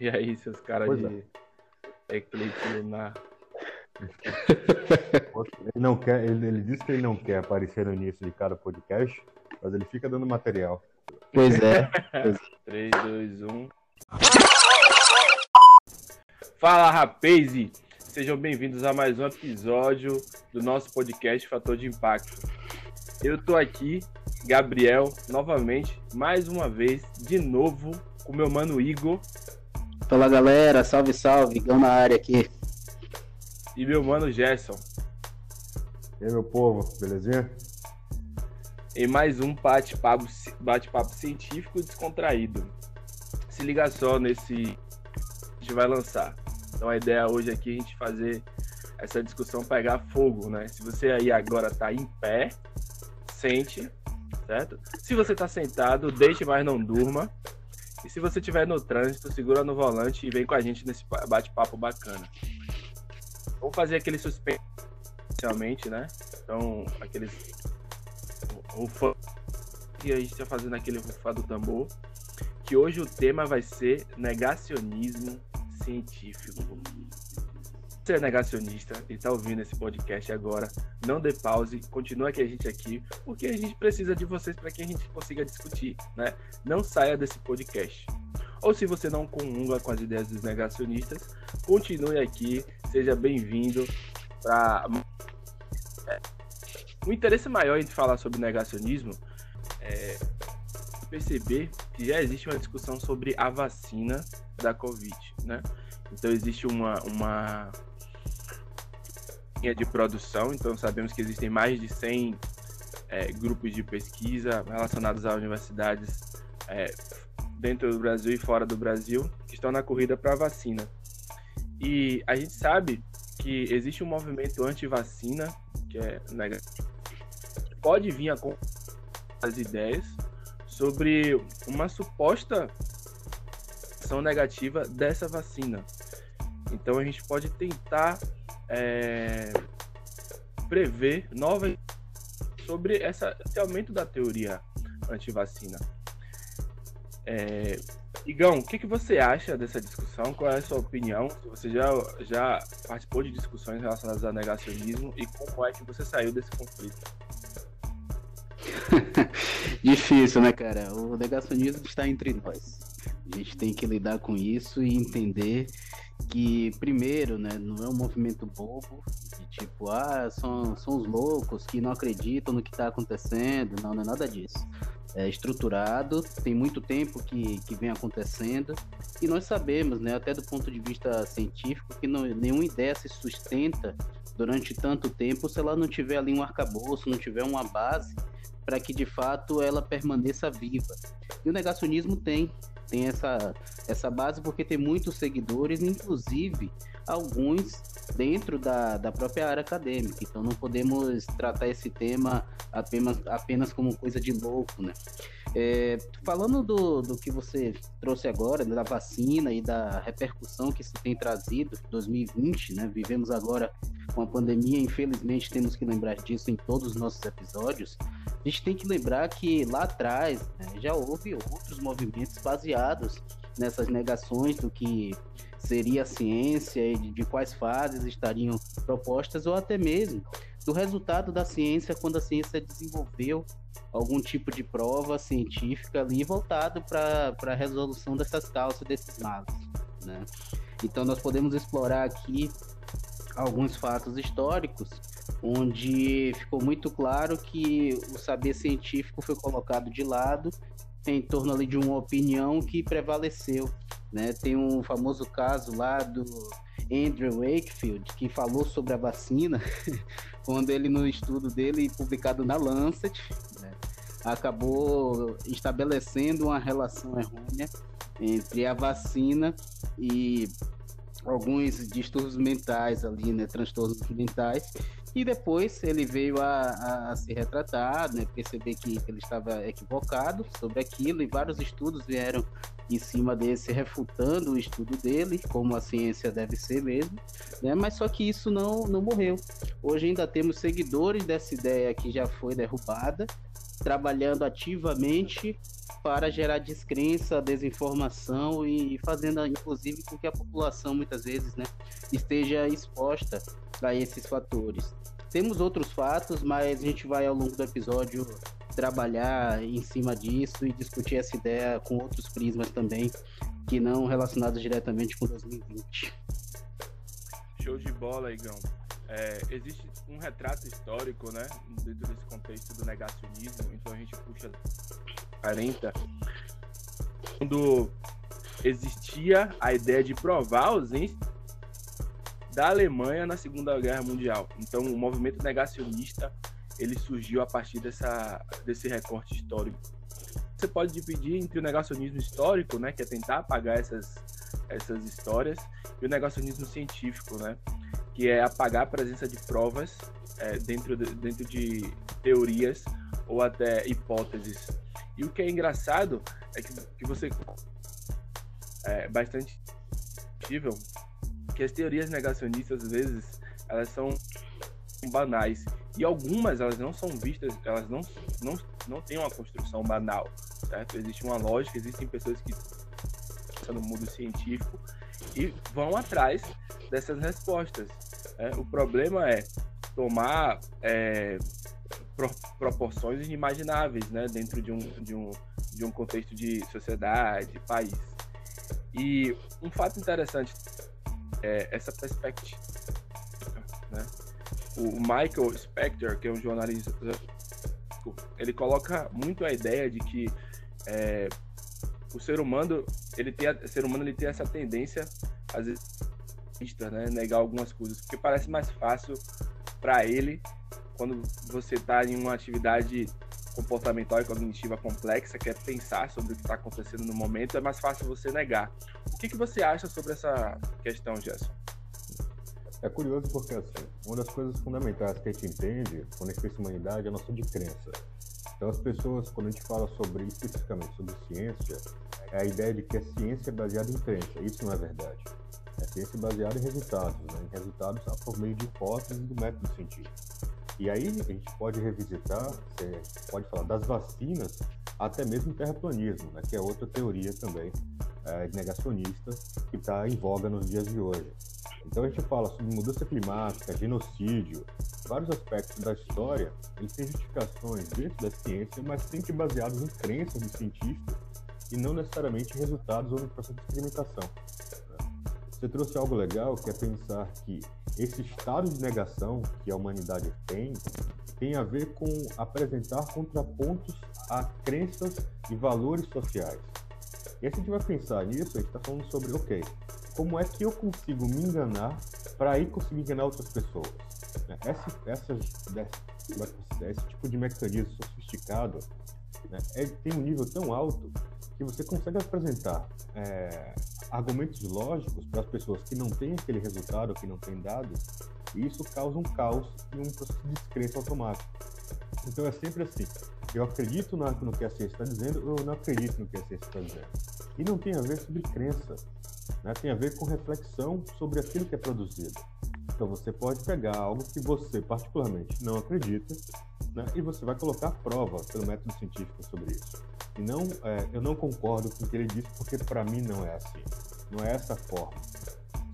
E aí, seus caras Pois de eclipse lunar? Ele não quer, ele, ele disse que ele não quer aparecer no início de cada podcast, mas ele fica dando material. Pois é. 3, 2, 1. Fala, rapaz! Sejam bem-vindos a mais um episódio do nosso podcast Fator de Impacto. Eu tô aqui, Gabriel, novamente, mais uma vez, de novo, com meu mano Igor Fala galera, salve, salve, Igão na área aqui. e meu mano Gerson. E aí, meu povo, belezinha? em mais um bate-papo bate-papo científico descontraído. Se liga só nesse a gente vai lançar. Então a ideia hoje aqui é a gente fazer essa discussão pegar fogo, né? Se você aí agora tá em pé, sente, certo? Se você tá sentado, deixe, mas não durma. E se você estiver no trânsito, segura no volante e vem com a gente nesse bate-papo bacana. Vamos fazer aquele suspense inicialmente, né? Então, aqueles rufa e a gente tá fazendo aquele rufar do tambor. Que hoje o tema vai ser negacionismo científico. Você é negacionista e tá ouvindo esse podcast agora, não dê pause, continua com a gente aqui, porque a gente precisa de vocês para que a gente consiga discutir, né? Não saia desse podcast. Ou se você não comunga com as ideias dos negacionistas, continue aqui, seja bem-vindo para o interesse maior em falar sobre negacionismo é perceber que já existe uma discussão sobre a vacina da Covid, né? Então existe uma, uma linha de produção, então sabemos que existem mais de 100 é, grupos de pesquisa relacionados a universidades é, dentro do Brasil e fora do Brasil que estão na corrida para a vacina. E a gente sabe que existe um movimento anti-vacina, que é negativo pode vir a as ideias sobre uma suposta ação negativa dessa vacina. Então a gente pode tentar é, prever novas sobre essa, esse aumento da teoria anti-vacina. É, Igão, o que, que você acha dessa discussão? Qual é a sua opinião? Você já, já participou de discussões relacionadas ao negacionismo e como é que você saiu desse conflito? Difícil, né, cara? O negacionismo está entre nós. A gente tem que lidar com isso e entender que, primeiro, né, não é um movimento bobo, de tipo, ah, são, são os loucos que não acreditam no que está acontecendo. Não, não é nada disso. É estruturado, tem muito tempo que, que vem acontecendo, e nós sabemos, né, até do ponto de vista científico, que não, nenhuma ideia se sustenta durante tanto tempo se ela não tiver ali um arcabouço, não tiver uma base para que de fato ela permaneça viva. E o negacionismo tem, tem essa, essa base porque tem muitos seguidores, inclusive alguns dentro da, da própria área acadêmica. Então não podemos tratar esse tema apenas, apenas como coisa de louco, né? É, falando do, do que você trouxe agora, da vacina e da repercussão que se tem trazido 2020, né? Vivemos agora com a pandemia, infelizmente temos que lembrar disso em todos os nossos episódios. A gente tem que lembrar que lá atrás né, já houve outros movimentos baseados nessas negações do que seria a ciência e de, quais fases estariam propostas, ou até mesmo do resultado da ciência quando a ciência desenvolveu algum tipo de prova científica ali voltado para a resolução dessas causas, desses males. Né? Então, nós podemos explorar aqui alguns fatos históricos onde ficou muito claro que o saber científico foi colocado de lado em torno ali de uma opinião que prevaleceu. Né? Tem um famoso caso lá do Andrew Wakefield, que falou sobre a vacina, quando ele, no estudo dele, publicado na Lancet, né, acabou estabelecendo uma relação errônea entre a vacina e alguns distúrbios mentais ali, né, transtornos mentais, e depois ele veio a, a, a se retratar, né, perceber que ele estava equivocado sobre aquilo, e vários estudos vieram em cima desse, refutando o estudo dele, como a ciência deve ser mesmo, né, mas só que isso não, não morreu. Hoje ainda temos seguidores dessa ideia que já foi derrubada, trabalhando ativamente para gerar descrença, desinformação e fazendo, inclusive, com que a população muitas vezes né, esteja exposta a esses fatores. Temos outros fatos, mas a gente vai ao longo do episódio trabalhar em cima disso e discutir essa ideia com outros prismas também, que não relacionados diretamente com 2020. Show de bola, Igão. É, existe um retrato histórico, né, dentro desse contexto do negacionismo, então a gente puxa 40, quando existia a ideia de provar a ausência da Alemanha na Segunda Guerra Mundial. Então, o movimento negacionista ele surgiu a partir dessa, desse recorte histórico. Você pode dividir entre o negacionismo histórico, né, que é tentar apagar essas, essas histórias, e o negacionismo científico, né, que é apagar a presença de provas é, dentro, de, dentro de teorias ou até hipóteses. E o que é engraçado é que, que você é bastante possível que as teorias negacionistas às vezes elas são banais e algumas elas não são vistas, elas não não, não têm uma construção banal, certo? Existe uma lógica, existem pessoas que estão no mundo científico e vão atrás dessas respostas. Né? O problema é tomar é, pro, proporções inimagináveis né? dentro de um, de, um, de um contexto de sociedade, país. E um fato interessante é essa perspectiva. Né? O Michael Spector, que é um jornalista, ele coloca muito a ideia de que é, o ser humano ele tem ser humano ele tem essa tendência às vezes né, negar algumas coisas, porque parece mais fácil para ele quando você está em uma atividade comportamental e cognitiva complexa, que é pensar sobre o que está acontecendo no momento, é mais fácil você negar. O que, que você acha sobre essa questão, Gerson? É curioso porque, assim, uma das coisas fundamentais que a gente entende quando a gente pensa em humanidade é a noção de crença. Então, as pessoas, quando a gente fala sobre, especificamente sobre ciência, é a ideia de que a ciência é baseada em crença. Isso não é verdade. É ciência baseada em resultados, né? em resultados por meio de hipóteses do método científico. E aí a gente pode revisitar, pode falar das vacinas, até mesmo terraplanismo, né? que é outra teoria também é, negacionista que está em voga nos dias de hoje. Então a gente fala sobre mudança climática, genocídio, vários aspectos da história, eles têm justificações dentro da ciência, mas sempre baseados em crenças de cientistas e não necessariamente resultados ou no processo de experimentação. Você trouxe algo legal que é pensar que esse estado de negação que a humanidade tem tem a ver com apresentar contrapontos a crenças e valores sociais. E aí, se a gente vai pensar nisso, a gente está falando sobre, ok, como é que eu consigo me enganar para aí conseguir enganar outras pessoas? Né, essa, essa, esse tipo de mecanismo sofisticado né, é, tem um nível tão alto que você consegue apresentar é, argumentos lógicos para as pessoas que não têm aquele resultado, que não têm dados, e isso causa um caos e um processo de descrença automático. Então é sempre assim: eu acredito no que a ciência está dizendo, ou eu não acredito no que a ciência está dizendo. E não tem a ver sobre crença, né? tem a ver com reflexão sobre aquilo que é produzido. Então você pode pegar algo que você particularmente não acredita né? e você vai colocar prova pelo método científico sobre isso. E não, é, eu não concordo com o que ele disse, porque para mim não é assim. Não é essa forma.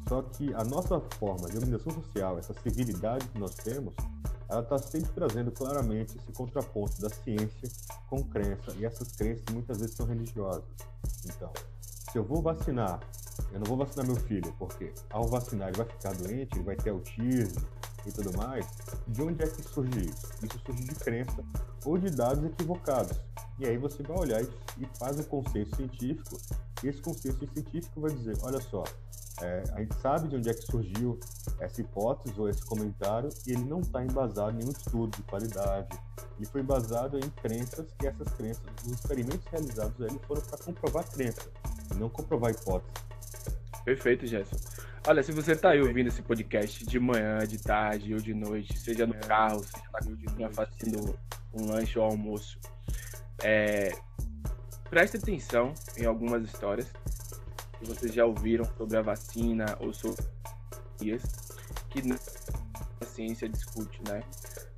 Só que a nossa forma de organização social, essa civilidade que nós temos, ela está sempre trazendo claramente esse contraponto da ciência com crença, e essas crenças muitas vezes são religiosas. Então, se eu vou vacinar, eu não vou vacinar meu filho, porque ao vacinar ele vai ficar doente, ele vai ter autismo e tudo mais, de onde é que surge isso? Isso surge de crença ou de dados equivocados. E aí você vai olhar e faz um consenso científico, e esse consenso científico vai dizer, olha só, é, a gente sabe de onde é que surgiu essa hipótese ou esse comentário, e ele não está embasado em nenhum estudo de qualidade, ele foi embasado em crenças, e essas crenças, os experimentos realizados ali foram para comprovar crença, e não comprovar hipótese. Perfeito, Gerson. Olha, se você está aí ouvindo esse podcast de manhã, de tarde ou de noite, seja no carro, seja fazendo um lanche ou almoço, é, preste atenção em algumas histórias que vocês já ouviram sobre a vacina ou sobre que a ciência discute, né?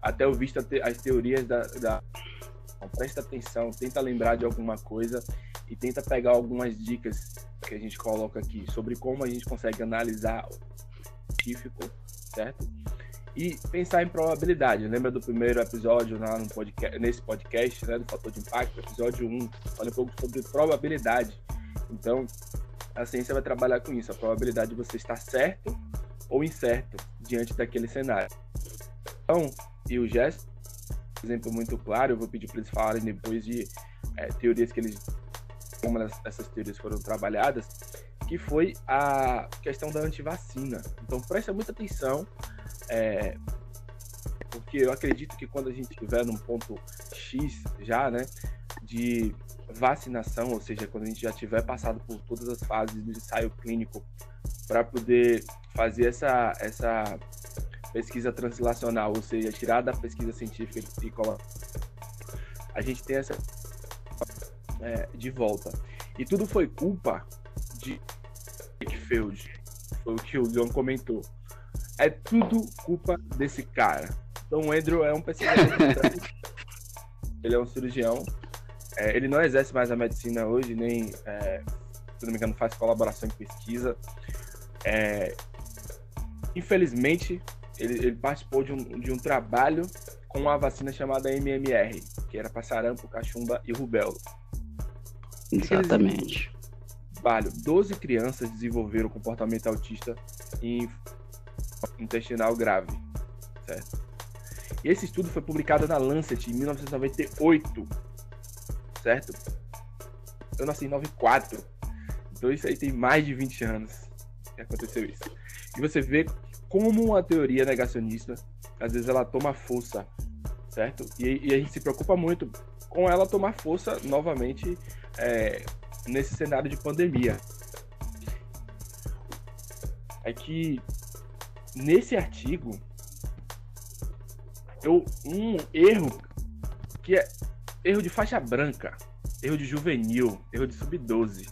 Até o visto as teorias da, da presta atenção, tenta lembrar de alguma coisa e tenta pegar algumas dicas que a gente coloca aqui sobre como a gente consegue analisar o científico, certo? E pensar em probabilidade. Lembra do primeiro episódio lá no podcast, nesse podcast, né, do fator de impacto, episódio 1, fala um pouco sobre probabilidade. Então, a ciência vai trabalhar com isso, a probabilidade de você estar certo ou incerto diante daquele cenário. Então, e o gesto, exemplo muito claro, eu vou pedir para eles falarem depois de é, teorias que eles, como essas teorias foram trabalhadas, que foi a questão da antivacina. Então, presta muita atenção, é, porque eu acredito que quando a gente estiver num ponto X já, né, de vacinação, ou seja, quando a gente já tiver passado por todas as fases do ensaio clínico para poder fazer essa, essa pesquisa translacional, ou seja, tirar da pesquisa científica e colocar. A gente tem essa é, de volta. E tudo foi culpa de Wakefield. Foi o que o John comentou. É tudo culpa desse cara. Então o Andrew é um pesquisador. ele é um cirurgião é, ele não exerce mais a medicina hoje, nem, é, se não me engano, faz colaboração em pesquisa. É, infelizmente, ele, ele, participou de um, de um trabalho com uma vacina chamada MMR, que era para sarampo, cachumba e rubéola. Exatamente. Trabalho, 12 crianças desenvolveram comportamento autista em intestinal grave, certo? E esse estudo foi publicado na Lancet em 1998 certo? Eu nasci em 94. Então isso aí tem mais de 20 anos que aconteceu isso. E você vê como a teoria negacionista, às vezes ela toma força, certo? E, e a gente se preocupa muito com ela tomar força novamente é, nesse cenário de pandemia. É que nesse artigo eu, um erro que é erro de faixa branca, erro de juvenil, erro de sub-12.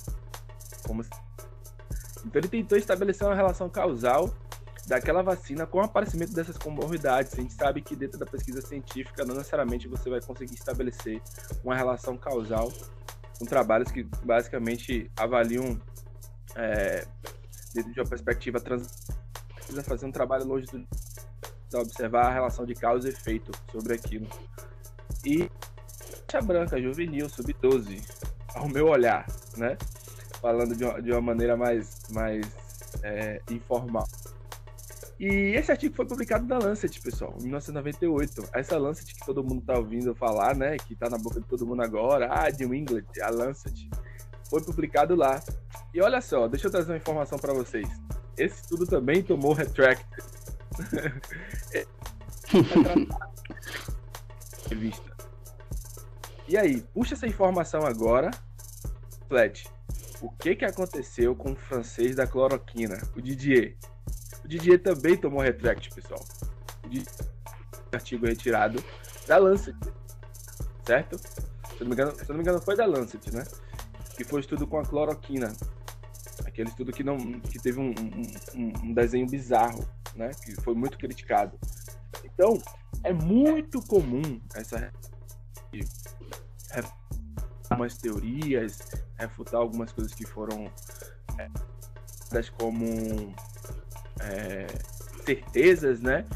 Como... Então ele tentou estabelecer uma relação causal daquela vacina com o aparecimento dessas comorbidades. A gente sabe que dentro da pesquisa científica não necessariamente você vai conseguir estabelecer uma relação causal com trabalhos que basicamente avaliam é, dentro de uma perspectiva trans precisa fazer um trabalho longe do observar a relação de causa e efeito sobre aquilo. E faixa branca, juvenil, sub-12, ao meu olhar, né? Falando de uma, de uma maneira mais, mais é, informal. E esse artigo foi publicado na Lancet, pessoal, em 1998. Essa Lancet que todo mundo tá ouvindo falar, né? Que tá na boca de todo mundo agora, ah, New England, a Lancet. Foi publicado lá. E olha só, deixa eu trazer uma informação para vocês. Esse estudo também tomou retract. Revista. E aí, puxa essa informação agora, Flat. O que que aconteceu com o francês da cloroquina, o Didier? O Didier também tomou retract, pessoal. O artigo retirado da Lancet, certo? Se não, me engano, se não me engano, foi da Lancet, né? Que foi estudo com a cloroquina. Aquele estudo que, não, que teve um, um, um desenho bizarro, né? Que foi muito criticado. Então, é muito comum essa algumas teorias, refutar algumas coisas que foram é, como é, certezas, né?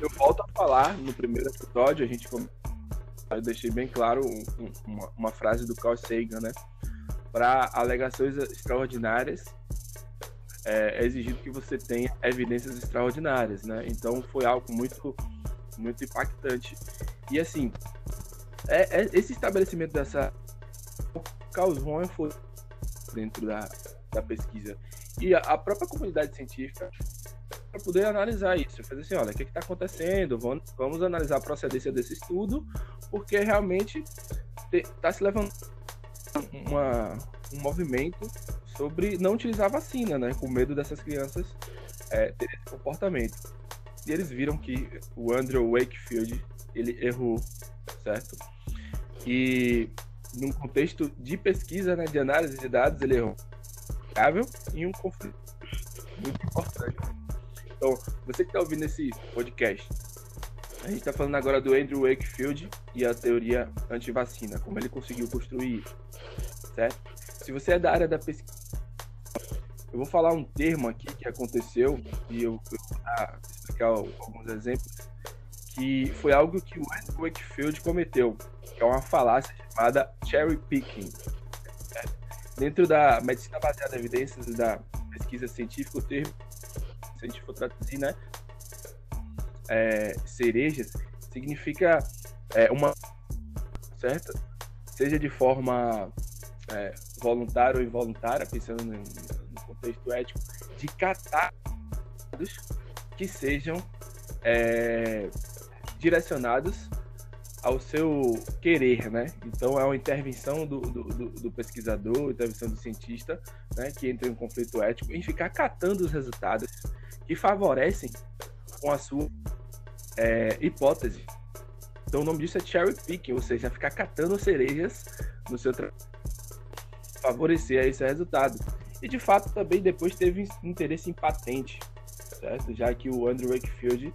Eu volto a falar no primeiro episódio, a gente eu deixei bem claro um, uma, uma, frase do Carl Sagan, né? Para alegações extraordinárias, é, é, exigido que você tenha evidências extraordinárias, né? Então foi algo muito, muito impactante. E assim, é, é, esse estabelecimento dessa causou foi dentro da, da pesquisa. E a, própria comunidade científica para poder analisar isso, fazer assim, olha, o que está acontecendo? Vamos, vamos analisar a procedência desse estudo, porque realmente está se levando uma, um movimento sobre não utilizar vacina, né? Com medo dessas crianças é, terem esse comportamento. E eles viram que o Andrew Wakefield ele errou, certo? E num contexto de pesquisa, né, de análise de dados, ele é viável e um conflito muito importante. Então, você que está ouvindo esse podcast, A gente está falando agora do Andrew Wakefield e a teoria anti-vacina, como ele conseguiu construir isso, certo? Se você é da área da pesquisa, eu vou falar um termo aqui que aconteceu e eu, vou explicar alguns exemplos, que foi algo que o Andrew Wakefield cometeu, que é uma falácia chamada cherry picking. Dentro da medicina baseada em evidências e da pesquisa científica, o termo, se a gente for traduzir, né, é, cerejas, significa é, uma certa, seja de forma é, voluntária ou involuntária, pensando no, no, contexto ético, de catar que sejam é, direcionados ao seu querer, né? Então é uma intervenção do, do, do, do pesquisador, intervenção do cientista, né? Que entra em um conflito ético em ficar catando os resultados que favorecem com a sua é, hipótese. Então o nome disso é cherry picking, ou seja, ficar catando cerejas no seu trabalho, favorecer esse resultado. E de fato também depois teve interesse em patente, certo? Já que o Andrew Wakefield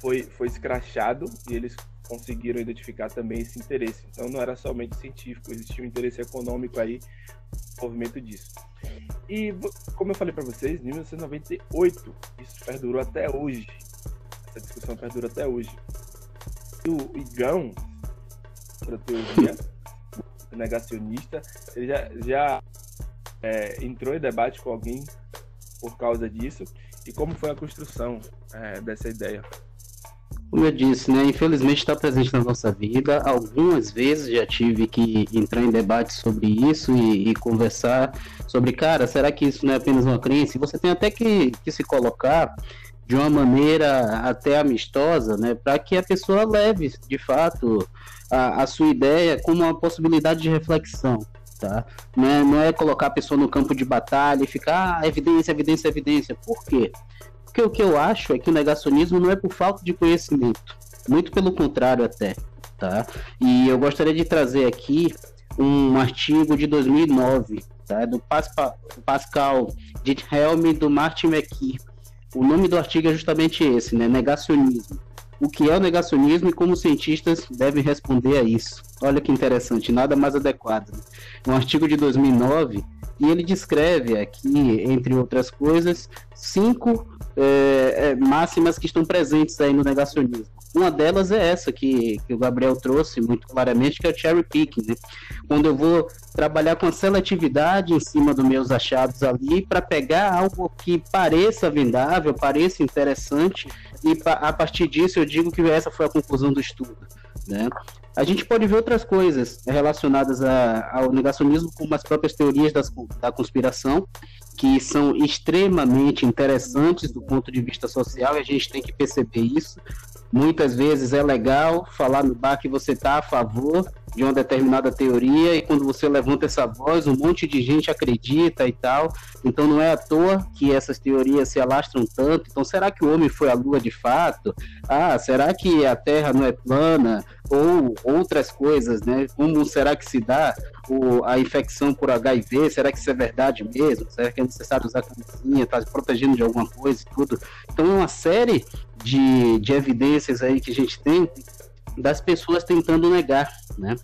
foi, foi escrachado e eles conseguiram identificar também esse interesse. Então não era somente científico, existia um interesse econômico aí no movimento disso. E como eu falei para vocês, em 1998, isso perdurou até hoje. Essa discussão perdura até hoje. E o Igão, para teoria negacionista, ele já, já é, entrou em debate com alguém por causa disso e como foi a construção é, dessa ideia. Como eu disse, né, infelizmente está presente na nossa vida. Algumas vezes já tive que entrar em debate sobre isso e, e, conversar sobre, cara, será que isso não é apenas uma crença? E você tem até que, que se colocar de uma maneira até amistosa, né, para que a pessoa leve, de fato, a, a sua ideia como uma possibilidade de reflexão. Tá? Não, é, não é colocar a pessoa no campo de batalha e ficar ah, evidência, evidência, evidência. Por quê? Porque o que eu acho é que o negacionismo não é por falta de conhecimento, muito pelo contrário até, tá? E eu gostaria de trazer aqui um artigo de 2009, tá? Do Pascal, Pascal Diethelm do Martin McKee. O nome do artigo é justamente esse, né? Negacionismo. O que é o negacionismo e como os cientistas devem responder a isso. Olha que interessante, nada mais adequado. Um artigo de 2009 e ele descreve aqui, entre outras coisas, cinco é, máximas que estão presentes aí no negacionismo. Uma delas é essa que, que o Gabriel trouxe muito claramente, que é o cherry picking, né? Quando eu vou trabalhar com a seletividade em cima dos meus achados ali para pegar algo que pareça vendável, pareça interessante e a partir disso eu digo que essa foi a conclusão do estudo, né? A gente pode ver outras coisas relacionadas a, ao negacionismo, como as próprias teorias das, da conspiração, que são extremamente interessantes do ponto de vista social, e a gente tem que perceber isso. Muitas vezes é legal falar no bar que você está a favor de uma determinada teoria e quando você levanta essa voz, um monte de gente acredita e tal. Então não é à toa que essas teorias se alastram tanto. Então será que o homem foi à lua de fato? Ah, será que a Terra não é plana? Ou outras coisas, né? Como será que se dá a infecção por HIV? Será que isso é verdade mesmo? Será que é necessário usar camisinha, tá protegendo de alguma coisa e tudo? Então é uma série de, de evidências aí que a gente tem das pessoas tentando negar, né?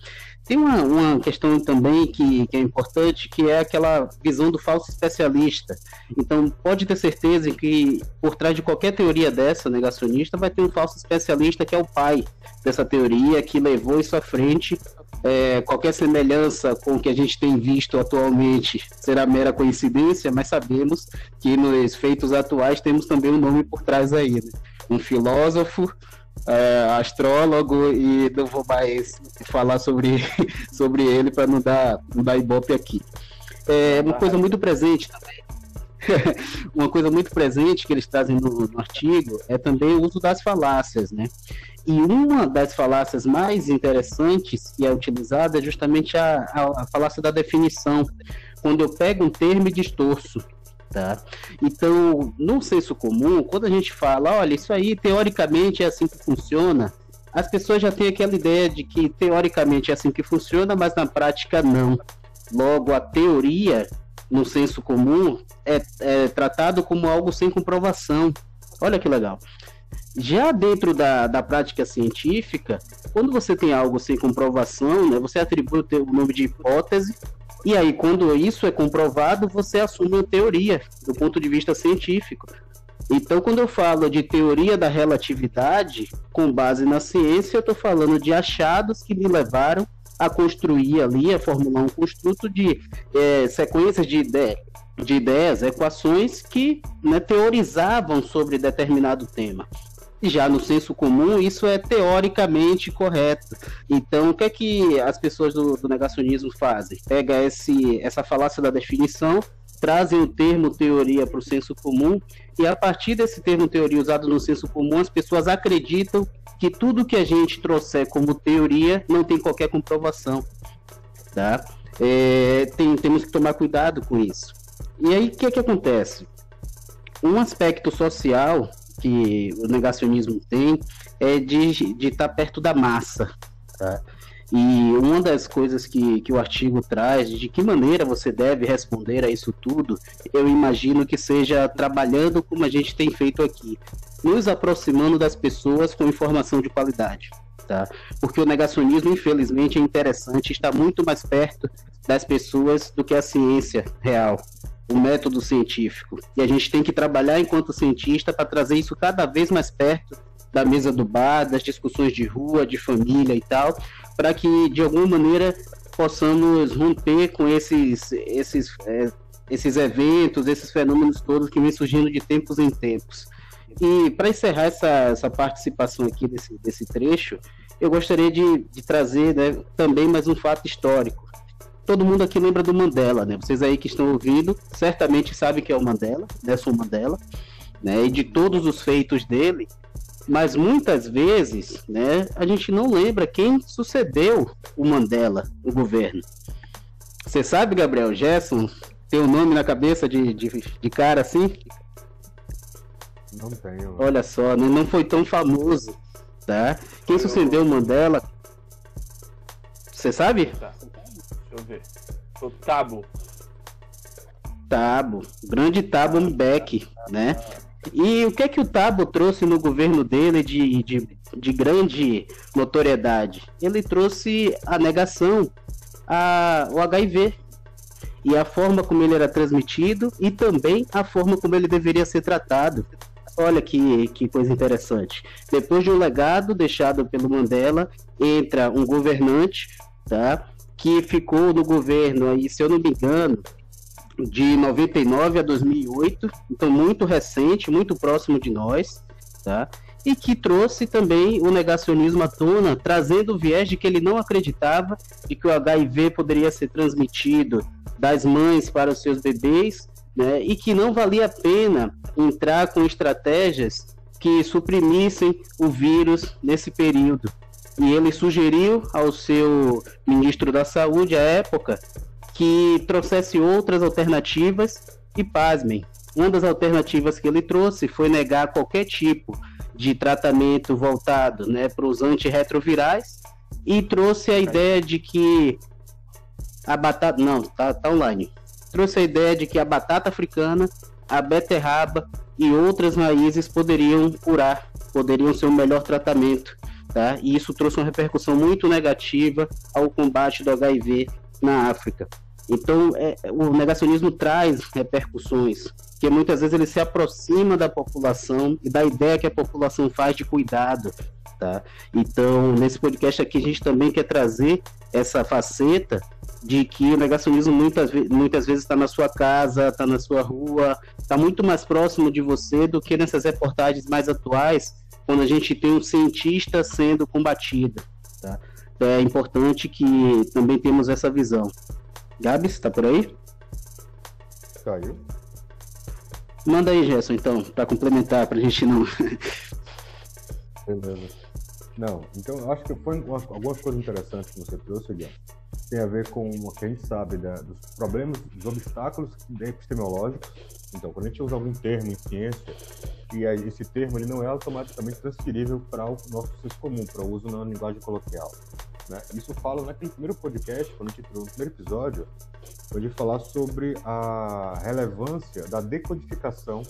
Tem uma, uma questão também que, que é importante, que é aquela visão do falso especialista. Então, pode ter certeza que por trás de qualquer teoria dessa, negacionista, vai ter um falso especialista que é o pai dessa teoria, que levou isso à frente. É, qualquer semelhança com o que a gente tem visto atualmente será mera coincidência, mas sabemos que nos feitos atuais temos também um nome por trás aí. Né? Um filósofo, é, astrólogo e não vou mais falar sobre, sobre ele para não dar, não dar ibope aqui. É uma coisa muito presente também. uma coisa muito presente que eles trazem no, no, artigo é também o uso das falácias, né? E uma das falácias mais interessantes que é utilizada é justamente a, a, a falácia da definição. Quando eu pego um termo e distorço, Tá? Então, no senso comum, quando a gente fala, olha, isso aí teoricamente é assim que funciona, as pessoas já têm aquela ideia de que teoricamente é assim que funciona, mas na prática não. Logo, a teoria, no senso comum, é, é tratado como algo sem comprovação. Olha que legal. Já dentro da, da prática científica, quando você tem algo sem comprovação, né, você atribui o, nome de hipótese, e aí, quando isso é comprovado, você assume uma teoria do ponto de vista científico. Então, quando eu falo de teoria da relatividade, com base na ciência, eu estou falando de achados que me levaram a construir ali, a formular um construto de é, sequências de, ide de ideias, equações que né, teorizavam sobre determinado tema. Já no senso comum, isso é teoricamente correto. Então, o que é que as pessoas do, do negacionismo fazem? Pega esse, essa falácia da definição, trazem o termo teoria para o senso comum, e a partir desse termo teoria usado no senso comum, as pessoas acreditam que tudo que a gente trouxer como teoria não tem qualquer comprovação. Tá? É, tem, temos que tomar cuidado com isso. E aí, o que, que acontece? Um aspecto social que o negacionismo tem é de estar tá perto da massa. Tá? E uma das coisas que, que o artigo traz, de que maneira você deve responder a isso tudo, eu imagino que seja trabalhando como a gente tem feito aqui, nos aproximando das pessoas com informação de qualidade. Tá? Porque o negacionismo, infelizmente, é interessante, está muito mais perto das pessoas do que a ciência real o método científico. E a gente tem que trabalhar enquanto cientista para trazer isso cada vez mais perto da mesa do bar, das discussões de rua, de família e tal, para que de alguma maneira possamos romper com esses esses é, esses eventos, esses fenômenos todos que vêm surgindo de tempos em tempos. E para encerrar essa, essa participação aqui desse, desse trecho, eu gostaria de, de trazer né, também mais um fato histórico todo mundo aqui lembra do Mandela, né? Vocês aí que estão ouvindo certamente sabem que é o Mandela, Nelson Mandela, né? E de todos os feitos dele, mas muitas vezes, né? A gente não lembra quem sucedeu o Mandela no governo. Você sabe, Gabriel Gerson, tem um nome na cabeça de, de, de cara assim? Não tenho. Olha só, né? não foi tão famoso, tá? Quem sucedeu o Mandela? Você sabe? Tá. Deixa eu ver. O Tabo. Tabo. Grande Tabo Mbeki, né? E o que é que o Tabo trouxe no governo dele de, de, de grande notoriedade? Ele trouxe a negação ao HIV e a forma como ele era transmitido e também a forma como ele deveria ser tratado. Olha que, que coisa interessante. Depois de um legado deixado pelo Mandela, entra um governante, tá? que ficou no governo aí, se eu não me engano, de 99 a 2008, então muito recente, muito próximo de nós, tá? E que trouxe também o negacionismo à tona, trazendo o viés de que ele não acreditava de que o HIV poderia ser transmitido das mães para os seus bebês, né? E que não valia a pena entrar com estratégias que suprimissem o vírus nesse período, e ele sugeriu ao seu ministro da Saúde à época que trouxesse outras alternativas e pasmem. Uma das alternativas que ele trouxe foi negar qualquer tipo de tratamento voltado né, para os antirretrovirais e trouxe a ideia de que a batata. Não, tá, tá online. Trouxe a ideia de que a batata africana, a beterraba e outras raízes poderiam curar, poderiam ser o melhor tratamento tá? E isso trouxe uma repercussão muito negativa ao combate do HIV na África. Então, é, o negacionismo traz repercussões, que muitas vezes ele se aproxima da população e da ideia que a população faz de cuidado, tá? Então, nesse podcast aqui, a gente também quer trazer essa faceta de que o negacionismo muitas, muitas vezes está na sua casa, está na sua rua, está muito mais próximo de você do que nessas reportagens mais atuais, quando a gente tem um cientista sendo combatido. Tá? Então é importante que também temos essa visão. Gabs, está por aí? Caiu. Manda aí, Gerson, então, para complementar, para a gente não. Beleza. Não, então eu acho que foi algumas coisas interessantes que você trouxe, Guilherme. Tem a ver com o que a gente sabe da, dos problemas, dos obstáculos epistemológicos. Então, quando a gente usa algum termo em ciência, e esse termo ele não é automaticamente transferível para o nosso senso comum, para o uso na linguagem coloquial. Né? Isso fala naquele primeiro podcast, quando a gente entrou no primeiro episódio, onde falar sobre a relevância da decodificação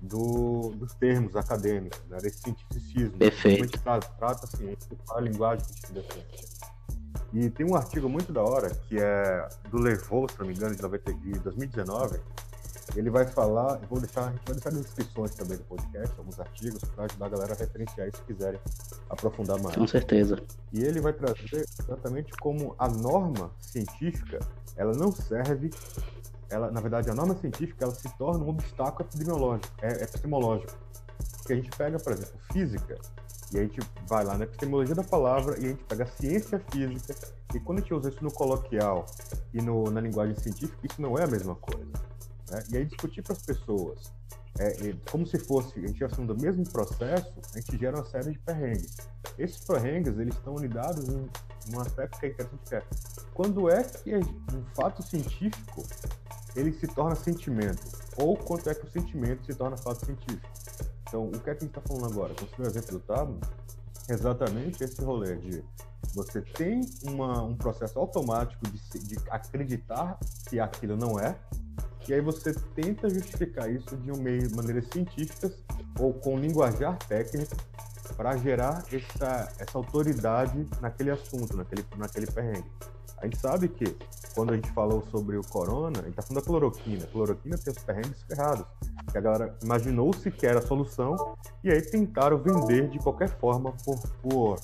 do, dos termos acadêmicos, né, desse cientificismo. Perfeito. A gente trata, a ciência, fala a linguagem que a ciência. E tem um artigo muito da hora, que é do Levou, se não me engano, de, 90, de 2019. Ele vai falar, vou deixar, a gente vai deixar nas descrições também do podcast, alguns artigos, para ajudar a galera a referenciar isso se quiserem aprofundar mais. Com certeza. E ele vai trazer exatamente como a norma científica, ela não serve ela, na verdade, a norma científica ela se torna um obstáculo epidemiológico, é, epistemológico. Porque a gente pega, por exemplo, física, e a gente vai lá na epistemologia da palavra e a gente pega a ciência física, e quando a gente usa isso no coloquial e no, na linguagem científica, isso não é a mesma coisa. Né? E aí discutir para as pessoas, é, é, como se fosse, a gente estivesse do mesmo processo, a gente gera uma série de perrengues. Esses perrengues, eles estão lidados em um aspecto que é interessante, que é quando é que um fato científico ele se torna sentimento, ou quanto é que o sentimento se torna fato científico. Então, o que é que a gente está falando agora? Considerando o exemplo do Tabo, exatamente esse rolê de você tem uma, um processo automático de, de acreditar que aquilo não é, e aí você tenta justificar isso de um meio, maneiras científicas ou com linguajar técnico para gerar essa, essa autoridade naquele assunto, naquele, naquele perrengue. A gente sabe que quando a gente falou sobre o corona, a gente tá falando da cloroquina. A cloroquina tem os perrengues ferrados. Que a galera imaginou-se que era a solução e aí tentaram vender de qualquer forma por, por,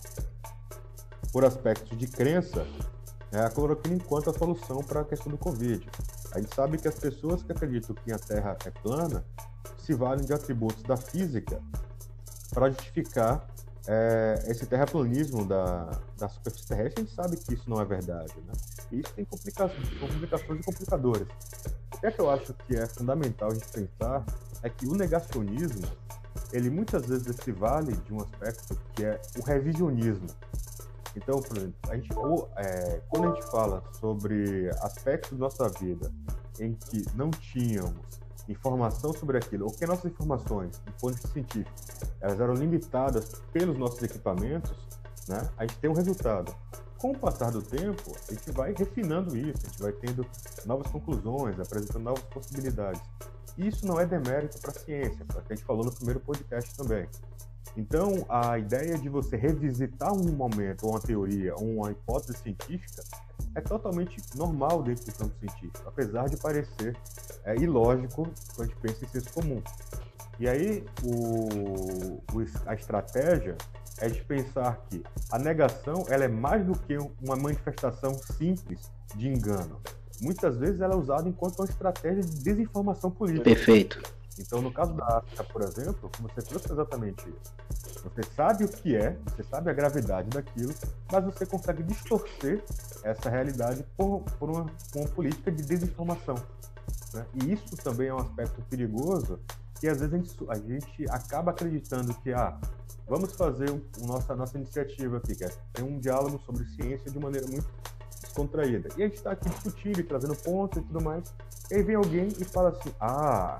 por aspectos de crença né, a cloroquina enquanto a solução para a questão do Covid. A gente sabe que as pessoas que acreditam que a Terra é plana se valem de atributos da física para justificar é, esse terraplanismo da, da superfície terrestre, a gente sabe que isso não é verdade. Né? E isso tem complicações, complicações e complicadores. O que é que eu acho que é fundamental a gente pensar é que o negacionismo, ele muitas vezes se vale de um aspecto que é o revisionismo. Então, por exemplo, a gente, ou, é, quando a gente fala sobre aspectos da nossa vida em que não tínhamos informação sobre aquilo, ou que nossas informações, do ponto de vista científico, elas eram limitadas pelos nossos equipamentos, né, a gente tem um resultado. Com o passar do tempo, a gente vai refinando isso, a gente vai tendo novas conclusões, apresentando novas possibilidades. Isso não é demérito para a ciência, que a gente falou no primeiro podcast também. Então, a ideia de você revisitar um momento, uma teoria, uma hipótese científica, é totalmente normal dentro do campo científico, apesar de parecer é, ilógico quando a gente pensa em senso comum. E aí, o, o, a estratégia é de pensar que a negação ela é mais do que uma manifestação simples de engano. Muitas vezes ela é usada enquanto uma estratégia de desinformação política. Perfeito. Então, no caso da África, por exemplo, você trouxe exatamente isso. Você sabe o que é, você sabe a gravidade daquilo, mas você consegue distorcer essa realidade por, por uma, uma política de desinformação. Né? E isso também é um aspecto perigoso que às vezes a gente, a gente acaba acreditando que ah, vamos fazer um, um nossa, nossa iniciativa aqui, que é ter um diálogo sobre ciência de maneira muito descontraída. E a gente está aqui discutindo e trazendo pontos e tudo mais. E aí vem alguém e fala assim: ah,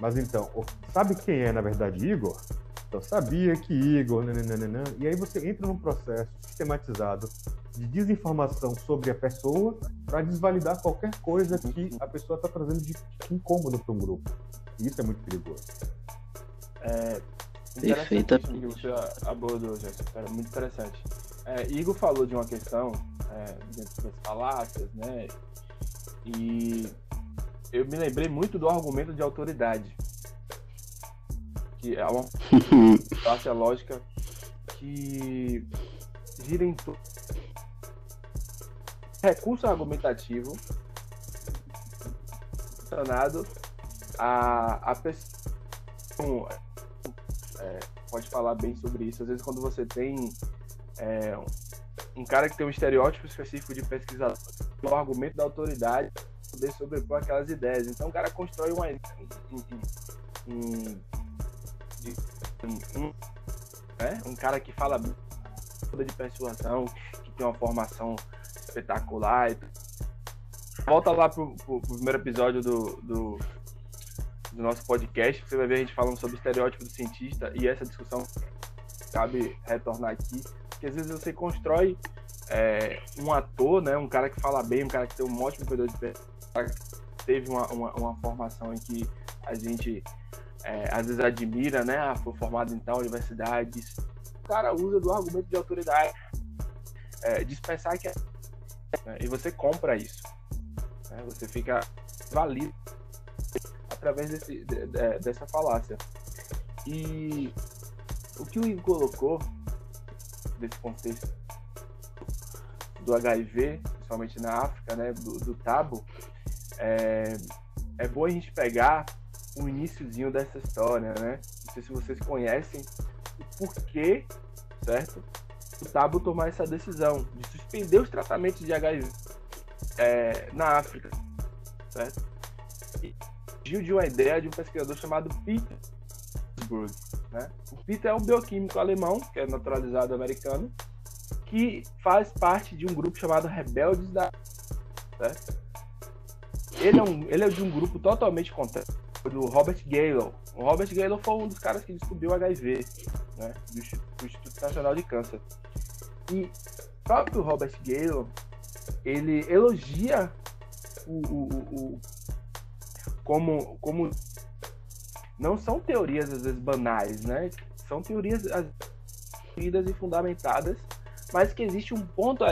mas então, sabe quem é na verdade Igor? Então, sabia que Igor, nananana, e aí você entra num processo sistematizado de desinformação sobre a pessoa para desvalidar qualquer coisa que a pessoa está trazendo de incômodo para um grupo. E isso é muito perigoso. É, Perfeitamente. Que você abordou, Jéssica. Muito interessante. É, Igor falou de uma questão é, dentro das falácias, né? E eu me lembrei muito do argumento de autoridade. Que é uma falácia lógica que gira em torno recurso argumentativo relacionado a, a pessoa. É, pode falar bem sobre isso. Às vezes, quando você tem é, um cara que tem um estereótipo específico de pesquisador, o argumento da autoridade poder sobrepor aquelas ideias. Então, o cara constrói uma, um, um, um, né? um cara que fala de persuasão, que tem uma formação espetacular. Volta lá pro, pro, pro primeiro episódio do, do, do, nosso podcast, você vai ver a gente falando sobre o estereótipo do cientista e essa discussão cabe retornar aqui, porque às vezes você constrói é, um ator, né, um cara que fala bem, um cara que tem um ótimo cuidado de teve uma, uma, uma, formação em que a gente é, às vezes admira, né? Ah, foi formado em tal universidade. O cara usa do argumento de autoridade, é, dispensar que é, né? e você compra isso. Né? Você fica válido através desse, de, de, dessa falácia. E o que o Igor colocou desse contexto do HIV, principalmente na África, né, do, do Tabo, é, é bom a gente pegar o iníciozinho dessa história, né? Não sei se vocês conhecem o porquê, certo? O Tabo tomar essa decisão de suspender os tratamentos de HIV é, na África, certo? Surgiu de uma ideia de um pesquisador chamado Peter né? O Peter é um bioquímico alemão, que é naturalizado americano, que faz parte de um grupo chamado Rebeldes da? Ele é, um, ele é de um grupo totalmente contrário do Robert Gale. O Robert Gale foi um dos caras que descobriu o HIV, né? Do Instituto Nacional de Câncer. E o próprio Robert Gale, ele elogia o, o, o, o como, como não são teorias às vezes banais, né? São teorias seguidas e fundamentadas, mas que existe um ponto,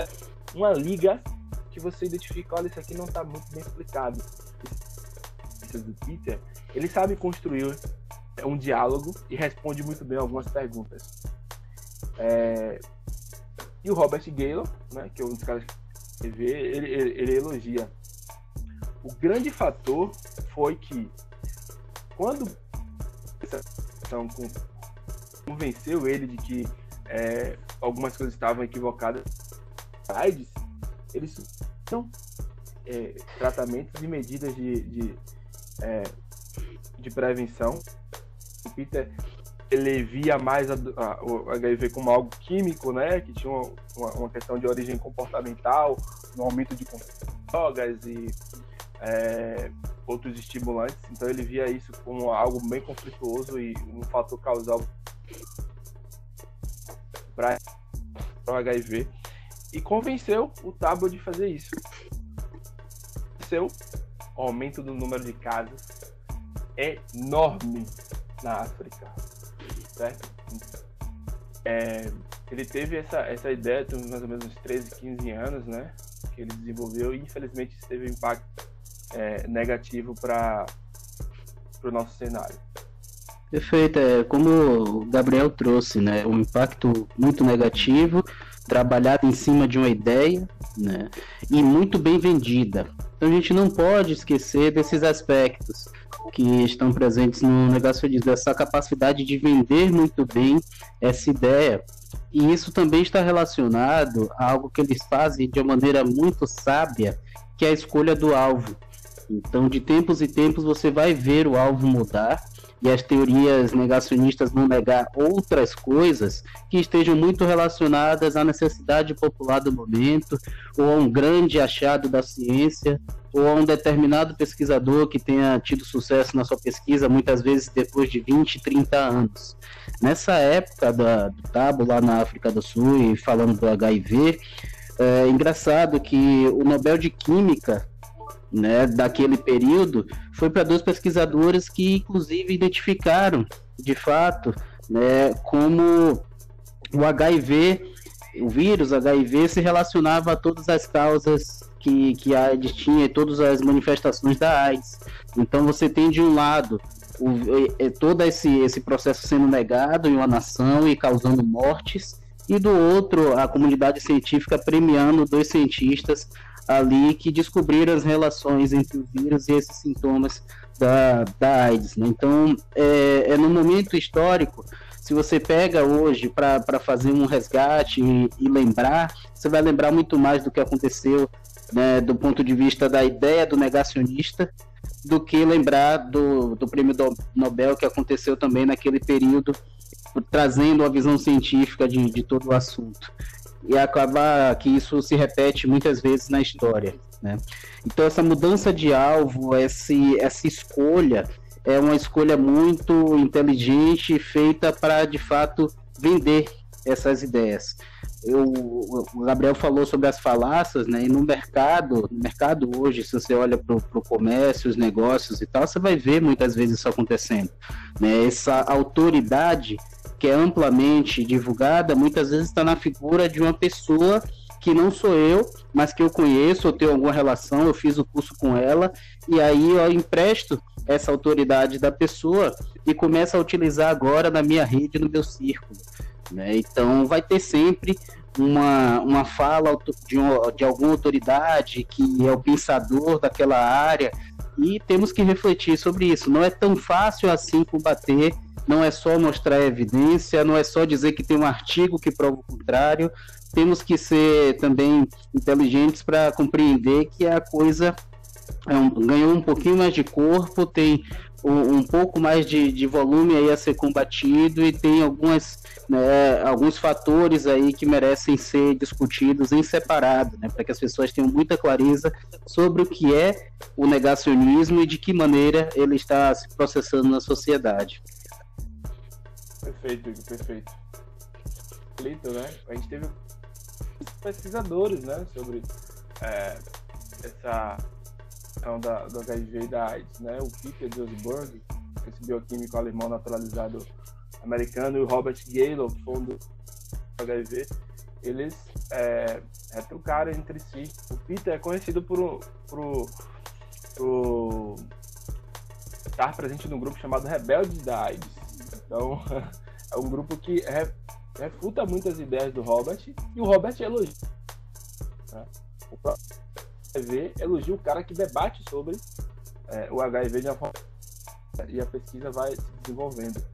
uma liga que você identifica, olha, isso aqui não está muito bem explicado. Do Peter, ele sabe construir um diálogo e responde muito bem algumas perguntas. É... E o Robert Gale, né, que é um dos caras que vê, ele, ele, ele elogia. O grande fator foi que quando então, convenceu ele de que é, algumas coisas estavam equivocadas AIDS, eles são é, tratamentos e medidas de, de, é, de prevenção. O Peter ele via mais a, a, o HIV como algo químico, né, que tinha uma, uma questão de origem comportamental, no aumento de drogas e é, outros estimulantes. Então ele via isso como algo bem conflituoso e um fator causal o HIV e convenceu o Tabo de fazer isso. Seu aumento do número de casos é enorme na África, certo? É, ele teve essa, essa ideia tem mais ou menos uns 13, 15 anos, né? Que ele desenvolveu e infelizmente isso teve um impacto é, negativo para o nosso cenário. Perfeito, é como o Gabriel trouxe, né? Um impacto muito negativo, trabalhado em cima de uma ideia, né? E muito bem vendida. Então a gente não pode esquecer desses aspectos que estão presentes no negacionismo, dessa capacidade de vender muito bem essa ideia. E isso também está relacionado a algo que eles fazem de uma maneira muito sábia, que é a escolha do alvo. Então, de tempos e tempos, você vai ver o alvo mudar e as teorias negacionistas vão negar outras coisas que estejam muito relacionadas à necessidade popular do momento, ou a um grande achado da ciência, ou a um determinado pesquisador que tenha tido sucesso na sua pesquisa, muitas vezes depois de 20, 30 anos. Nessa época da, do Tabo, lá na África do Sul, e falando do HIV, é engraçado que o Nobel de Química né, daquele período foi para dois pesquisadores que, inclusive, identificaram, de fato, né, como o HIV, o vírus HIV, se relacionava a todas as causas que, que a AIDS tinha e todas as manifestações da AIDS. Então, você tem, de um lado, o, todo esse, esse processo sendo negado em uma nação e causando mortes, e do outro, a comunidade científica premiando dois cientistas ali que descobriram as relações entre o vírus e esses sintomas da, da AIDS. Né? Então, é, é no momento histórico, se você pega hoje para fazer um resgate e, e, lembrar, você vai lembrar muito mais do que aconteceu né, do ponto de vista da ideia do negacionista do que lembrar do, do prêmio do Nobel que aconteceu também naquele período, trazendo a visão científica de, de todo o assunto e acaba que isso se repete muitas vezes na história. Né? Então essa mudança de alvo, esse, essa escolha é uma escolha muito inteligente feita para de fato vender essas ideias. eu, o Gabriel falou sobre as falácias, né? E no mercado, no mercado hoje, se você olha para o comércio, os negócios e tal, você vai ver muitas vezes isso acontecendo. Né? Essa autoridade que é amplamente divulgada, muitas vezes está na figura de uma pessoa que não sou eu, mas que eu conheço, eu tenho alguma relação, eu fiz o curso com ela, e aí eu empresto essa autoridade da pessoa e começo a utilizar agora na minha rede, no meu círculo. Né? Então, vai ter sempre uma, uma fala de, de alguma autoridade que é o pensador daquela área e temos que refletir sobre isso. Não é tão fácil assim combater, não é só mostrar evidência, não é só dizer que tem um artigo que prova o contrário. Temos que ser também inteligentes para compreender que a coisa é um, ganhou um pouquinho mais de corpo, tem um, um pouco mais de, de, volume aí a ser combatido e tem algumas, né, alguns fatores aí que merecem ser discutidos em separado, né, para que as pessoas tenham muita clareza sobre o que é o negacionismo e de que maneira ele está se processando na sociedade. Perfeito, perfeito. Lito, né? A gente teve pesquisadores, né, sobre é, essa questão da, do HIV e da AIDS, né? O Peter Duisberg, esse bioquímico alemão naturalizado americano, e o Robert Galo, que foi um do HIV, eles é, retrucaram entre si. O Peter é conhecido por, por, por estar presente num grupo chamado Rebeldes da AIDS. Então, é um grupo que refuta muitas ideias do Robert e o Robert elogia. Né? O HIV elogia o cara que debate sobre é, o HIV de uma forma e a pesquisa vai se desenvolvendo.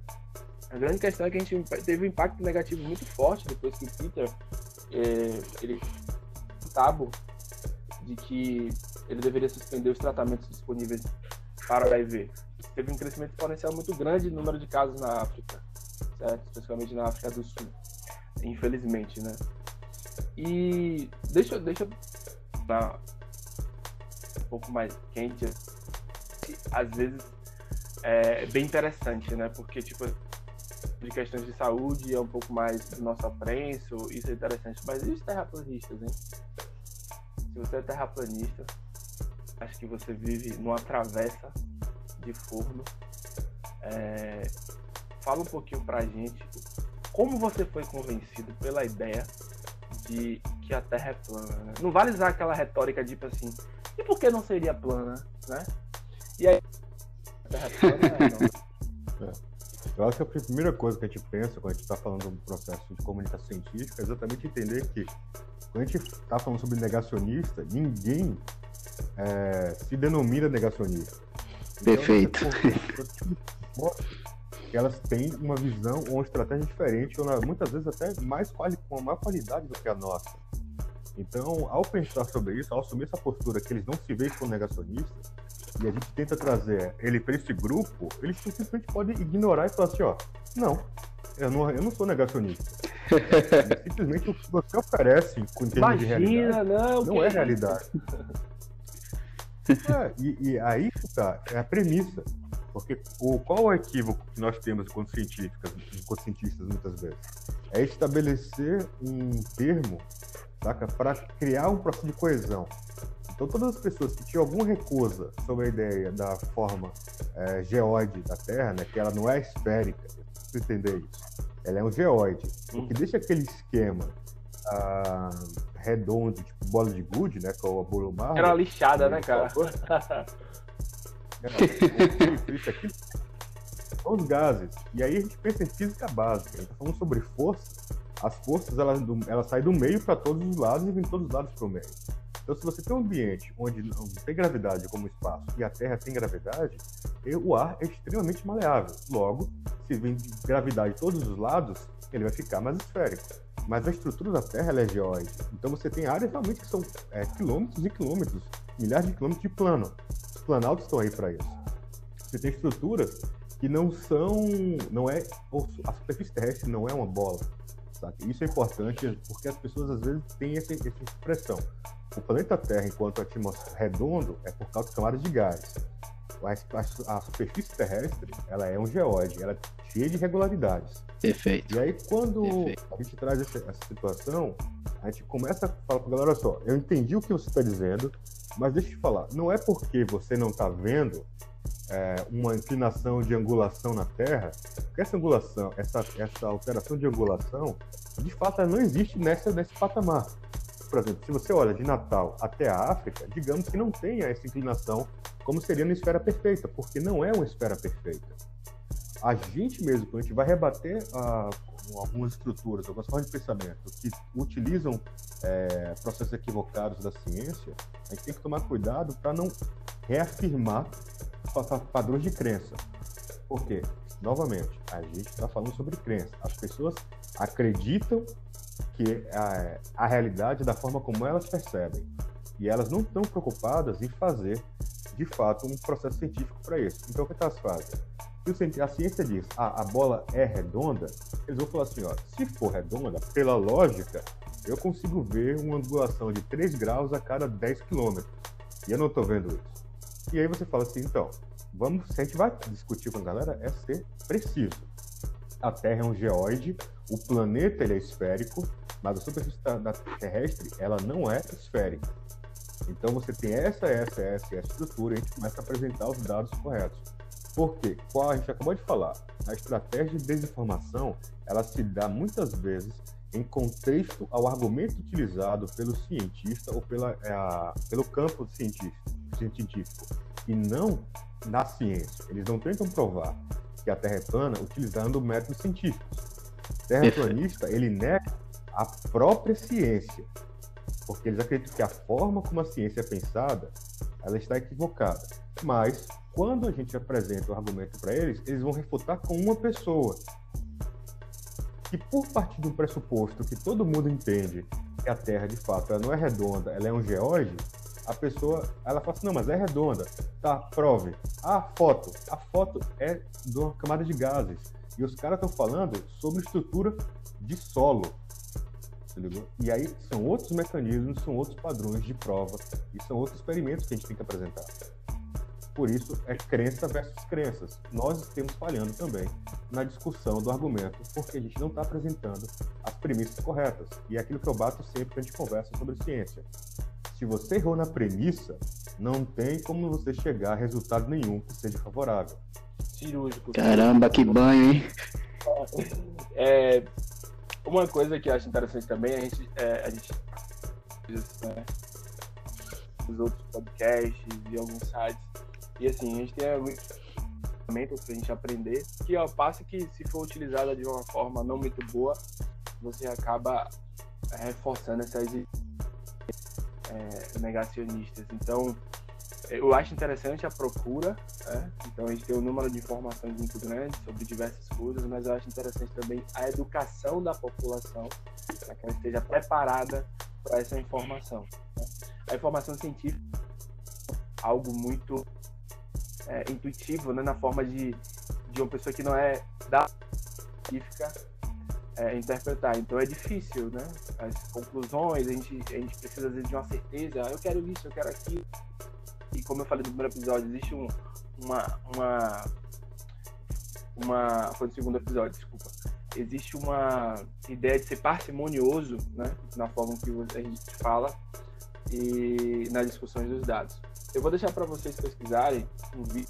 A grande questão é que a gente teve um impacto negativo muito forte depois que o Peter é, ele tabu de que ele deveria suspender os tratamentos disponíveis para o HIV. Teve um crescimento exponencial muito grande no número de casos na África, certo? especialmente na África do Sul, infelizmente, né? E deixa, deixa pra pouco mais quente, às vezes é bem interessante, né? Porque, tipo, de questões de saúde é um pouco mais do nosso aprenso, isso é interessante. Mas e os terraplanistas, hein? Se você é terraplanista, acho que você vive numa travessa de forno. É... Fala um pouquinho pra gente como você foi convencido pela ideia de que a Terra é plana, né? Não vale usar aquela retórica tipo assim, e por que não seria plana, né? E aí. Terra plana, é. Eu acho que a primeira coisa que a gente pensa quando a gente está falando do processo de comunicação científica é exatamente entender que quando a gente está falando sobre negacionista, ninguém é, se denomina negacionista. Então, Perfeito. elas têm uma visão ou uma estratégia diferente, ou muitas vezes até mais quali com maior qualidade do que a nossa. Então, ao pensar sobre isso, ao assumir essa postura que eles não se veem como negacionistas, e a gente tenta trazer ele para esse grupo, eles simplesmente podem ignorar e falar assim, ó, não, eu não, eu não sou negacionista. simplesmente o que você oferece com termos Imagina, de realidade não, não é realidade. é, e, e, aí tá, é a premissa. Porque o, qual o equívoco que nós temos enquanto enquanto cientistas muitas vezes? É estabelecer um termo saca? Para criar um processo de coesão. Então, todas as pessoas que tinham alguma recusa sobre a ideia da forma é, geóide da Terra, né, que ela não é esférica, preciso entender isso. Ela é um geóide, o que uhum. deixa aquele esquema ah, redondo, tipo bola de gude, né, com a bolo marrom. Era uma lixada, né, cara? é, aqui são os gases. E aí a gente pensa em física básica, a tá falando sobre força, as forças elas, elas saem do meio para todos os lados e vêm todos os lados para o meio. Então, se você tem um ambiente onde não tem gravidade como espaço e a Terra tem gravidade, o ar é extremamente maleável. Logo, se vem de gravidade de todos os lados, ele vai ficar mais esférico. Mas a estrutura da Terra é geóide. Então, você tem áreas realmente que são é, quilômetros e quilômetros, milhares de quilômetros de plano. Os planaltos estão aí para isso. Você tem estruturas que não são, não é a superfície terrestre não é uma bola Sabe? Isso é importante porque as pessoas às vezes têm essa, essa expressão. O planeta Terra, enquanto atmosfera redondo, é por causa de camadas de gás. a, a, superfície terrestre ela é um geóide, ela é cheia de irregularidades. Perfeito. E aí, quando Perfeito. a gente traz essa, essa, situação, a gente começa a falar para a galera: olha só, eu entendi o que você está dizendo, mas deixa eu te falar, não é porque você não está vendo é, uma inclinação de angulação na Terra, que essa angulação, essa, essa alteração de angulação, de fato, ela não existe nessa, nesse patamar. Por exemplo, se você olha de Natal até a África, digamos que não tenha essa inclinação como seria na esfera perfeita, porque não é uma esfera perfeita. A gente mesmo, quando a gente vai rebater algumas estruturas, algumas formas de pensamento que utilizam é, processos equivocados da ciência, a gente tem que tomar cuidado para não reafirmar padrões de crença. Por quê? Novamente, a gente está falando sobre crença. As pessoas acreditam que a, a realidade é da forma como elas percebem. E elas não estão preocupadas em fazer, de fato, um processo científico para isso. Então, o que elas fazem? Se a ciência diz ah, a bola é redonda, eles vão falar assim: ó, se for redonda, pela lógica, eu consigo ver uma angulação de 3 graus a cada 10 quilômetros. E eu não estou vendo isso. E aí você fala assim: então, vamos, se a gente vai discutir com a galera, é ser preciso. A Terra é um geóide, o planeta ele é esférico, mas a superfície da terrestre ela não é esférica. Então você tem essa, essa, essa, essa estrutura a gente começa a apresentar os dados corretos. Porque, qual a gente acabou de falar, a estratégia de desinformação ela se dá muitas vezes em contexto ao argumento utilizado pelo cientista ou pela, é, a, pelo campo científico, científico e não na ciência. Eles não tentam provar que a Terra é plana utilizando métodos científicos. Terraplanista, ele nega a própria ciência, porque eles acreditam que a forma como a ciência é pensada, ela está equivocada. Mas quando a gente apresenta o argumento para eles, eles vão refutar com uma pessoa. E por partir do pressuposto que todo mundo entende que a Terra de fato ela não é redonda, ela é um geóide, a pessoa ela fala assim, não, mas é redonda. Tá, prove. A foto. A foto é de uma camada de gases. E os caras estão falando sobre estrutura de solo. E aí são outros mecanismos, são outros padrões de prova e são outros experimentos que a gente tem que apresentar. Por isso, é crença versus crenças. Nós estamos falhando também na discussão do argumento, porque a gente não está apresentando as premissas corretas. E é aquilo que eu bato sempre que a gente conversa sobre ciência. Se você errou na premissa, não tem como você chegar a resultado nenhum que seja favorável cirúrgico. Caramba, que banho, hein? É, uma coisa que eu acho interessante também, a gente, é, a gente né, os outros podcasts e alguns sites, e assim, a gente tem ferramentas pra gente aprender, que ao passo que se for utilizada de uma forma não muito boa, você acaba reforçando essas é, negacionistas. Então, eu acho interessante a procura, né? então a gente tem um número de informações muito grande sobre diversas coisas, mas eu acho interessante também a educação da população, para que ela esteja preparada para essa informação. Né? A informação científica é algo muito é, intuitivo, né? na forma de, de uma pessoa que não é da científica é, interpretar. Então é difícil, né? As conclusões, a gente, a gente precisa às vezes de uma certeza, ah, eu quero isso, eu quero aquilo e como eu falei no primeiro episódio, existe um, uma, uma, uma. Foi no segundo episódio, desculpa. Existe uma ideia de ser parcimonioso, né? Na forma que a gente fala e nas discussões dos dados. Eu vou deixar para vocês pesquisarem um vídeo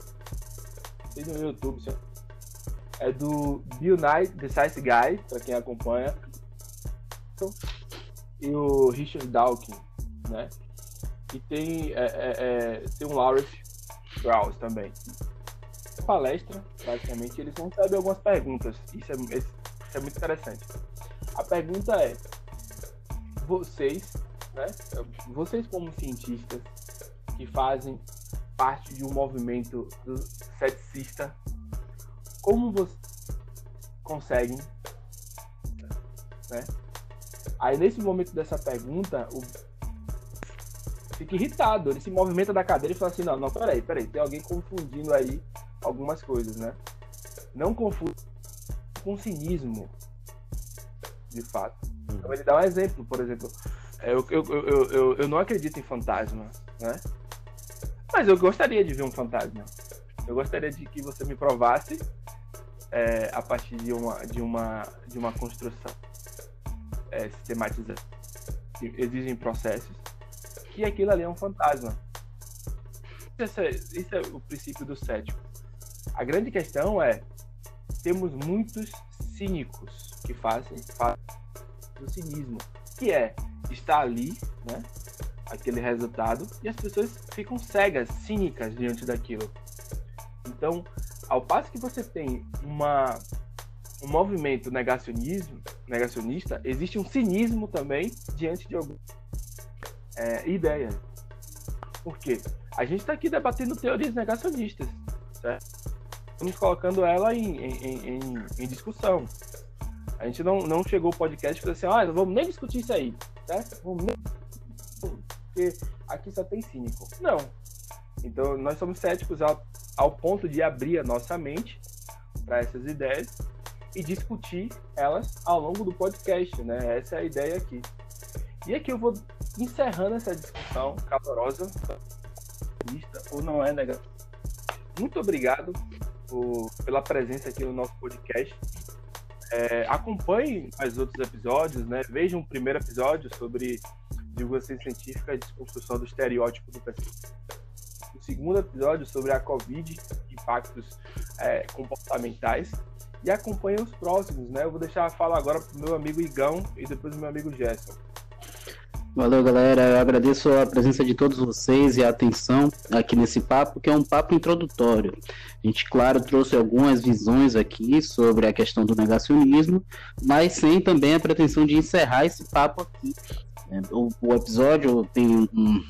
no YouTube. É do Bill Nye, The Science Guy, para quem acompanha. E o Richard Dawkins, né? E tem, é, é, é, tem um Lawrence Krauss também. Palestra, praticamente, eles vão saber algumas perguntas. Isso é, isso é muito interessante. A pergunta é: vocês, né? Vocês, como cientistas que fazem parte de um movimento ceticista, como vocês conseguem, né? Aí nesse momento dessa pergunta, o fica irritado. Ele se movimenta da cadeira e fala assim: não, não, peraí, peraí, tem alguém confundindo aí algumas coisas, né? Não confunda com cinismo, de fato. Então ele dá um exemplo, por exemplo, é, eu, eu, eu, eu, eu não acredito em fantasma, né? Mas eu gostaria de ver um fantasma. eu gostaria de que você me provasse é, a partir de uma, de uma, de uma construção é, sistematizada, que exigem processos, que aquilo ali é um fantasma. Isso é, isso é o princípio do cético. A grande questão é, temos muitos cínicos que fazem, fazem o cinismo, que é estar ali, né, aquele resultado, e as pessoas ficam cegas, cínicas diante daquilo. Então, ao passo que você tem uma, um movimento negacionismo, negacionista, existe um cinismo também diante de algumas é, ideias. Por quê? A gente está aqui debatendo teorias negacionistas, certo? Estamos colocando ela em, em, em, em discussão. A gente não, não chegou o podcast falou assim, ah, não vamos nem discutir isso aí, certo? Vamos nem... Porque aqui só tem cínico. Não. Então, nós somos céticos ao, ao ponto de abrir a nossa mente para essas ideias e discutir elas ao longo do podcast, né? Essa é a ideia aqui. E aqui eu vou encerrando essa discussão calorosa, ou não é negativo. Muito obrigado por, pela presença aqui no nosso podcast. É, acompanhe os outros episódios, né? Vejam o primeiro episódio sobre divulgação científica e desconstrução do estereótipo do pesquisador segundo episódio sobre a Covid, impactos é, comportamentais. E acompanhe os próximos, né? Eu vou deixar a fala agora pro meu amigo Igão e depois pro meu amigo Gerson. Valeu, galera. Eu agradeço a presença de todos vocês e a atenção aqui nesse papo, que é um papo introdutório. A gente, claro, trouxe algumas visões aqui sobre a questão do negacionismo, mas sem também a pretensão de encerrar esse papo aqui. O, o, episódio tem um,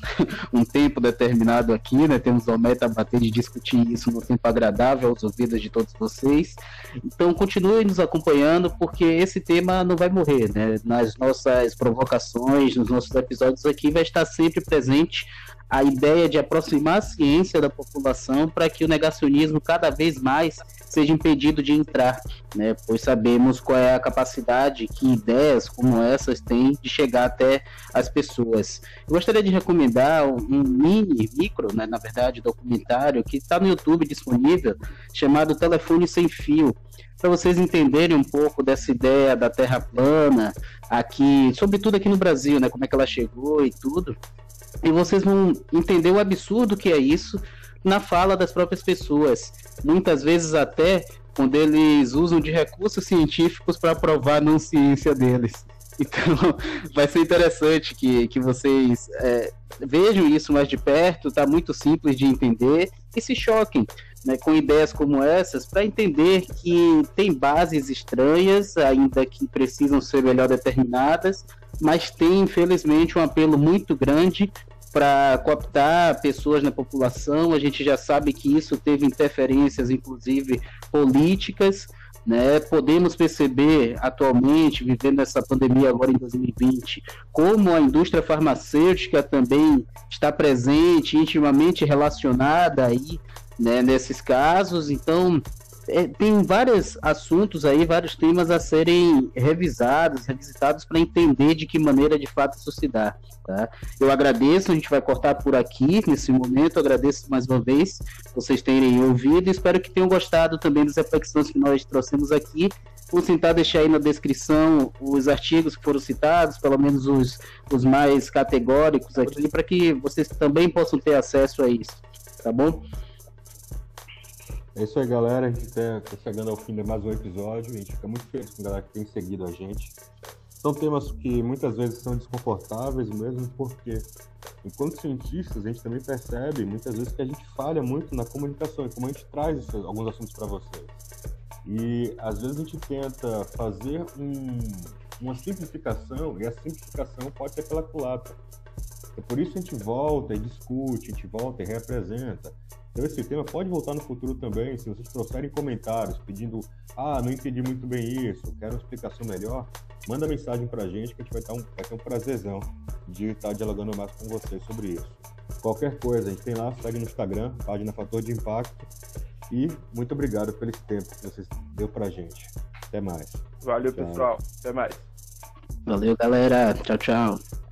um, tempo determinado aqui, né? Temos a meta bater de discutir isso no tempo agradável aos ouvidos de todos vocês. Então continue nos acompanhando, porque esse tema não vai morrer, né? Nas nossas provocações, nos nossos episódios aqui, vai estar sempre presente a ideia de aproximar a ciência da população para que o negacionismo cada vez mais seja impedido de entrar, né? Pois sabemos qual é a capacidade que ideias como essas têm de chegar até as pessoas. Eu gostaria de recomendar um mini, micro, né, na verdade, documentário que está no YouTube disponível, chamado Telefone Sem Fio, para vocês entenderem um pouco dessa ideia da Terra plana aqui, sobretudo aqui no Brasil, né? Como é que ela chegou e tudo. E vocês vão entender o absurdo que é isso na fala das próprias pessoas. Muitas vezes até quando eles usam de recursos científicos para provar a não ciência deles. Então, vai ser interessante que, que vocês é, vejam isso mais de perto, tá muito simples de entender e se choquem né, com ideias como essas para entender que tem bases estranhas, ainda que precisam ser melhor determinadas, mas tem, infelizmente, um apelo muito grande para cooptar pessoas na população. A gente já sabe que isso teve interferências, inclusive políticas. Né? Podemos perceber atualmente, vivendo essa pandemia agora em 2020, como a indústria farmacêutica também está presente, intimamente relacionada aí, né, nesses casos. Então, é, tem vários assuntos aí, vários temas a serem revisados, revisitados para entender de que maneira de fato isso se dá. Tá? Eu agradeço, a gente vai cortar por aqui nesse momento. agradeço mais uma vez vocês terem ouvido. Espero que tenham gostado também das reflexões que nós trouxemos aqui. Vou tentar deixar aí na descrição os artigos que foram citados, pelo menos os, os mais categóricos aqui, para que vocês também possam ter acesso a isso. Tá bom? É isso aí, galera. A gente está tá chegando ao fim de mais um episódio. A gente fica muito feliz com a galera que tem seguido a gente. São temas que muitas vezes são desconfortáveis mesmo, porque, enquanto cientistas, a gente também percebe muitas vezes que a gente falha muito na comunicação e como a gente traz alguns assuntos para vocês. E às vezes a gente tenta fazer um, uma simplificação e a simplificação pode ser pela culatra. É por isso que a gente volta e discute, a gente volta e reapresenta. Então esse tema pode voltar no futuro também, se vocês trouxerem comentários pedindo, ah, não entendi muito bem isso, quero uma explicação melhor, manda mensagem pra gente que a gente vai, um, vai ter um prazerzão de estar dialogando mais com vocês sobre isso. Qualquer coisa, a gente tem lá, segue no Instagram, página Fator de Impacto. E muito obrigado pelo tempo que vocês deu pra gente. Até mais. Valeu, tchau. pessoal. Até mais. Valeu, galera. Tchau, tchau.